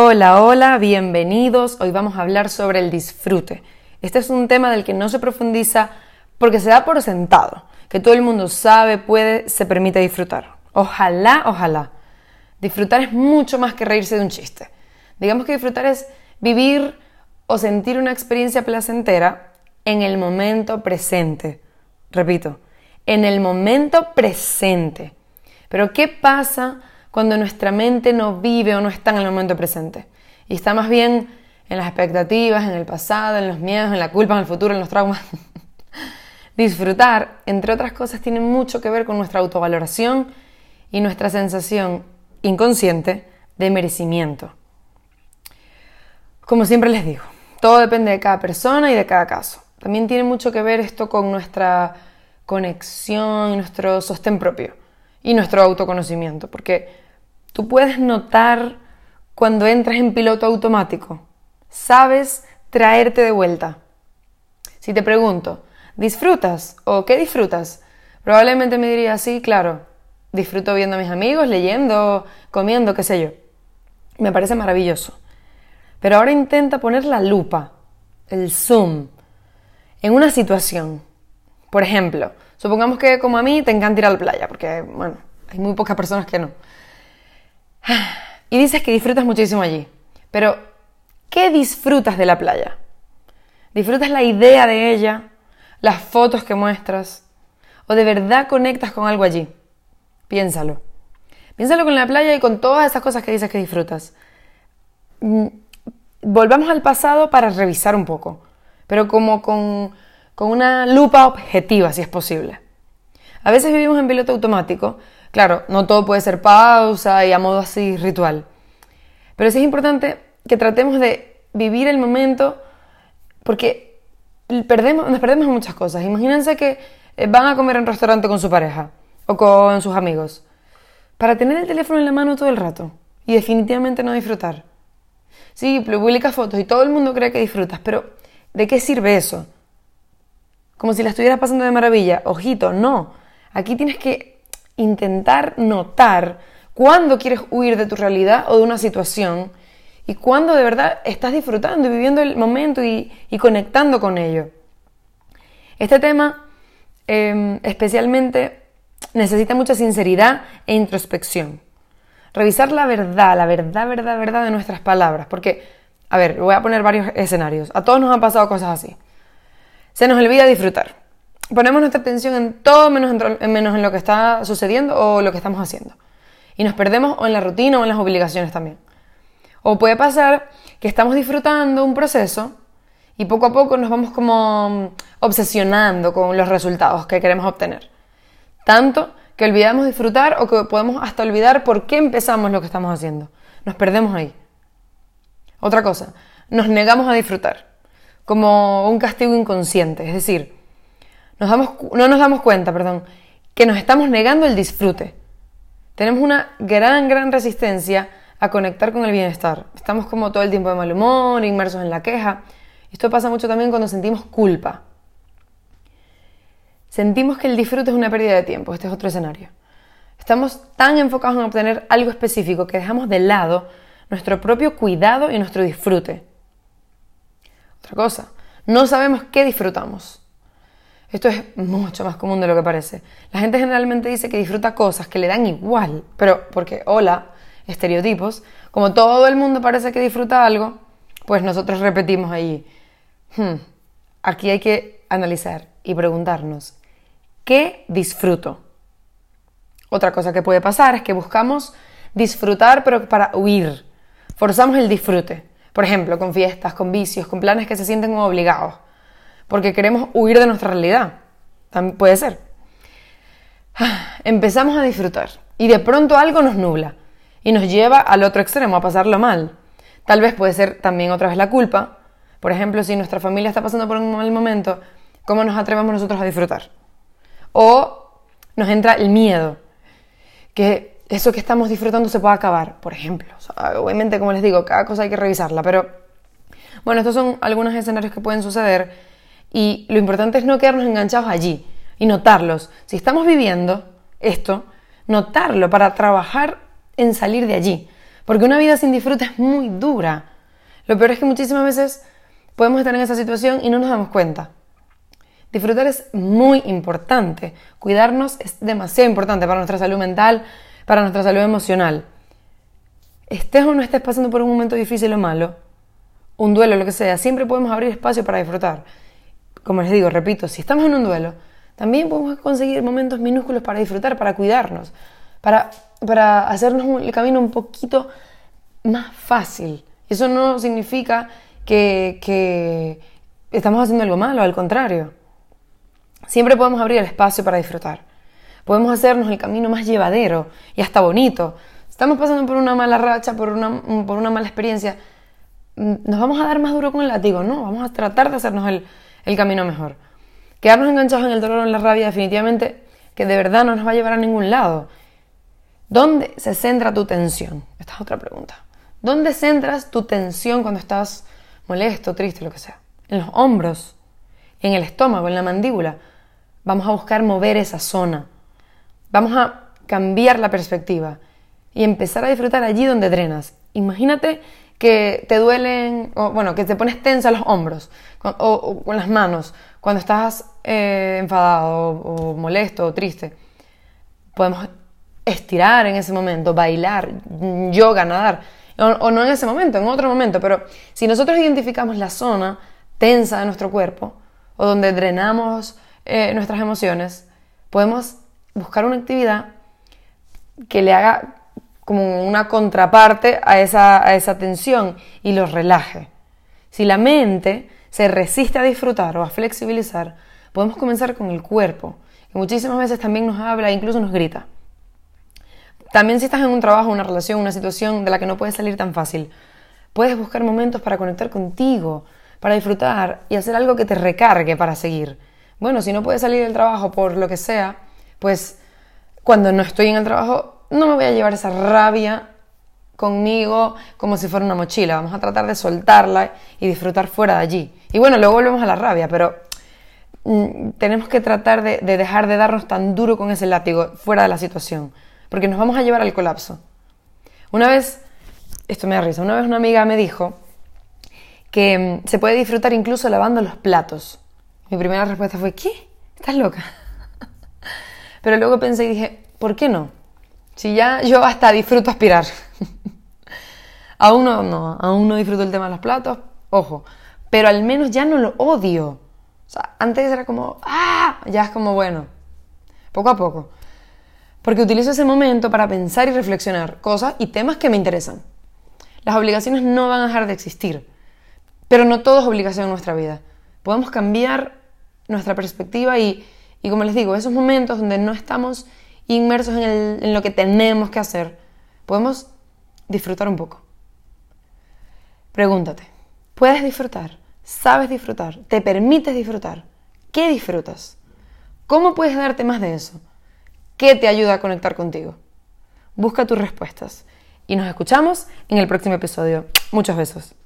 Hola, hola, bienvenidos. Hoy vamos a hablar sobre el disfrute. Este es un tema del que no se profundiza porque se da por sentado, que todo el mundo sabe, puede, se permite disfrutar. Ojalá, ojalá. Disfrutar es mucho más que reírse de un chiste. Digamos que disfrutar es vivir o sentir una experiencia placentera en el momento presente. Repito, en el momento presente. Pero ¿qué pasa cuando nuestra mente no vive o no está en el momento presente? Y está más bien en las expectativas, en el pasado, en los miedos, en la culpa, en el futuro, en los traumas. Disfrutar, entre otras cosas, tiene mucho que ver con nuestra autovaloración y nuestra sensación inconsciente de merecimiento. Como siempre les digo, todo depende de cada persona y de cada caso. También tiene mucho que ver esto con nuestra conexión nuestro sostén propio y nuestro autoconocimiento, porque tú puedes notar cuando entras en piloto automático, sabes traerte de vuelta. Si te pregunto, ¿disfrutas o qué disfrutas? Probablemente me diría, sí, claro, disfruto viendo a mis amigos, leyendo, comiendo, qué sé yo. Me parece maravilloso. Pero ahora intenta poner la lupa, el zoom, en una situación. Por ejemplo, supongamos que como a mí te encanta ir a la playa, porque, bueno, hay muy pocas personas que no. Y dices que disfrutas muchísimo allí. Pero, ¿qué disfrutas de la playa? ¿Disfrutas la idea de ella? ¿Las fotos que muestras? ¿O de verdad conectas con algo allí? Piénsalo. Piénsalo con la playa y con todas esas cosas que dices que disfrutas. Mm, volvamos al pasado para revisar un poco, pero como con, con una lupa objetiva, si es posible. A veces vivimos en piloto automático. Claro, no todo puede ser pausa y a modo así ritual. Pero sí es importante que tratemos de vivir el momento porque perdemos, nos perdemos muchas cosas. Imagínense que eh, van a comer en un restaurante con su pareja o con sus amigos, para tener el teléfono en la mano todo el rato y definitivamente no disfrutar. Sí, publicas fotos y todo el mundo cree que disfrutas, pero ¿de qué sirve eso? Como si la estuvieras pasando de maravilla. Ojito, no. Aquí tienes que intentar notar cuándo quieres huir de tu realidad o de una situación y cuándo de verdad estás disfrutando y viviendo el momento y, conectando con ello. Este tema em, especialmente necesita mucha sinceridad e introspección. Revisar la verdad, la verdad, verdad, verdad de nuestras palabras. Porque, a ver, voy a poner varios escenarios. A todos nos han pasado cosas así. Se nos olvida disfrutar. Ponemos nuestra atención en todo menos en, menos en lo que está sucediendo o lo que estamos haciendo. Y nos perdemos o en la rutina o en las obligaciones también. O puede pasar que estamos disfrutando un proceso y poco a poco nos vamos como obsesionando con los resultados que queremos obtener. Tanto que olvidamos disfrutar o que podemos hasta olvidar por qué empezamos lo que estamos haciendo. Nos perdemos ahí. Otra cosa, nos negamos a disfrutar, como un castigo inconsciente, es decir, no nos damos cuenta, perdón, que nos estamos negando el disfrute. Tenemos una gran, gran resistencia a conectar con el bienestar. Estamos como todo el tiempo de mal humor, inmersos en la queja. Esto pasa mucho también cuando sentimos culpa. Sentimos que el disfrute es una pérdida de tiempo, este es otro escenario. Estamos tan enfocados en obtener algo específico que dejamos de lado nuestro propio cuidado y nuestro disfrute. Otra cosa, no sabemos qué disfrutamos. Esto es mucho más común de lo que parece. La gente generalmente dice que disfruta cosas que le dan igual, pero porque, hola, estereotipos, como todo el mundo parece que disfruta algo, pues nosotros repetimos ahí. Hmm, aquí hay que analizar y preguntarnos, ¿qué disfruto? Otra cosa que puede pasar es que buscamos disfrutar pero para huir. Forzamos el disfrute. Por ejemplo, con fiestas, con vicios, con planes que se sienten obligados. Porque queremos huir de nuestra realidad. También puede ser. Empezamos a disfrutar y de pronto algo nos nubla y nos lleva al otro extremo, a pasarlo mal. Tal vez puede ser también otra vez la culpa. Por ejemplo, si nuestra familia está pasando por un mal momento, ¿cómo nos atrevemos nosotros a disfrutar? O nos entra el miedo, que eso que estamos disfrutando se pueda acabar, por ejemplo. obviamente, como les digo, cada cosa hay que revisarla, pero bueno, estos son algunos escenarios que pueden suceder y lo importante es no quedarnos enganchados allí y notarlos. Si estamos viviendo esto, notarlo para trabajar en salir de allí. Porque una vida sin disfrute es muy dura. Lo peor es que muchísimas veces podemos estar en esa situación y no nos damos cuenta. Disfrutar es muy importante. Cuidarnos es demasiado importante para nuestra salud mental, para nuestra salud emocional. Estés o no estés pasando por un momento difícil o malo, un duelo, lo que sea, siempre podemos abrir espacio para disfrutar. Como les digo, repito, si estamos en un duelo, también podemos conseguir momentos minúsculos para disfrutar, para cuidarnos, para, para hacernos el camino un poquito más fácil. Eso no significa que, estamos haciendo algo malo, al contrario. Siempre podemos abrir el espacio para disfrutar. Podemos hacernos el camino más llevadero y hasta bonito. Estamos pasando por una mala racha, por una, por una mala experiencia. Mm, ¿Nos vamos a dar más duro con el látigo? No, vamos a tratar de hacernos el, el camino mejor. Quedarnos enganchados en el dolor o en la rabia definitivamente que de verdad no nos va a llevar a ningún lado. ¿Dónde se centra tu tensión? Esta es otra pregunta. ¿Dónde centras tu tensión cuando estás molesto, triste, lo que sea? En los hombros, en el estómago, en la mandíbula. Vamos a buscar mover esa zona. Vamos a cambiar la perspectiva y empezar a disfrutar allí donde drenas. Imagínate que te duelen, o bueno, que te pones tensa los hombros o, con las manos cuando estás eh, enfadado o, molesto o triste. Podemos estirar en ese momento, bailar, yoga, nadar. O, o no en ese momento, en otro momento. Pero si nosotros identificamos la zona tensa de nuestro cuerpo o donde drenamos eh, nuestras emociones, podemos buscar una actividad que le haga como una contraparte a esa, tensión y los relaje. Si la mente se resiste a disfrutar o a flexibilizar, podemos comenzar con el cuerpo, que muchísimas veces también nos habla e incluso nos grita. También si estás en un trabajo, una relación, una situación de la que no puedes salir tan fácil, puedes buscar momentos para conectar contigo, para disfrutar y hacer algo que te recargue para seguir. Bueno, si no puedes salir del trabajo por lo que sea, pues cuando no estoy en el trabajo no me voy a llevar esa rabia conmigo como si fuera una mochila. Vamos a tratar de soltarla y disfrutar fuera de allí. Y bueno, luego volvemos a la rabia, pero mm, tenemos que tratar de, de dejar de darnos tan duro con ese látigo fuera de la situación, porque nos vamos a llevar al colapso. Una vez, esto me da risa, una vez una amiga me dijo que mm, se puede disfrutar incluso lavando los platos. Mi primera respuesta fue, ¿qué? ¿Estás loca? Pero luego pensé y dije, ¿por qué no? Si ya yo hasta disfruto aspirar. aún no, no, aún no disfruto el tema de los platos, ojo, pero al menos ya no lo odio. O sea, antes era como, ¡ah! Ya es como, bueno, poco a poco. Porque utilizo ese momento para pensar y reflexionar cosas y temas que me interesan. Las obligaciones no van a dejar de existir, pero no todo es obligación en nuestra vida. Podemos cambiar nuestra perspectiva y, como les digo, esos momentos donde no estamos inmersos en, lo que tenemos que hacer, podemos disfrutar un poco. Pregúntate, ¿puedes disfrutar? ¿Sabes disfrutar? ¿Te permites disfrutar? ¿Qué disfrutas? ¿Cómo puedes darte más de eso? ¿Qué te ayuda a conectar contigo? Busca tus respuestas y nos escuchamos en el próximo episodio. Muchos besos.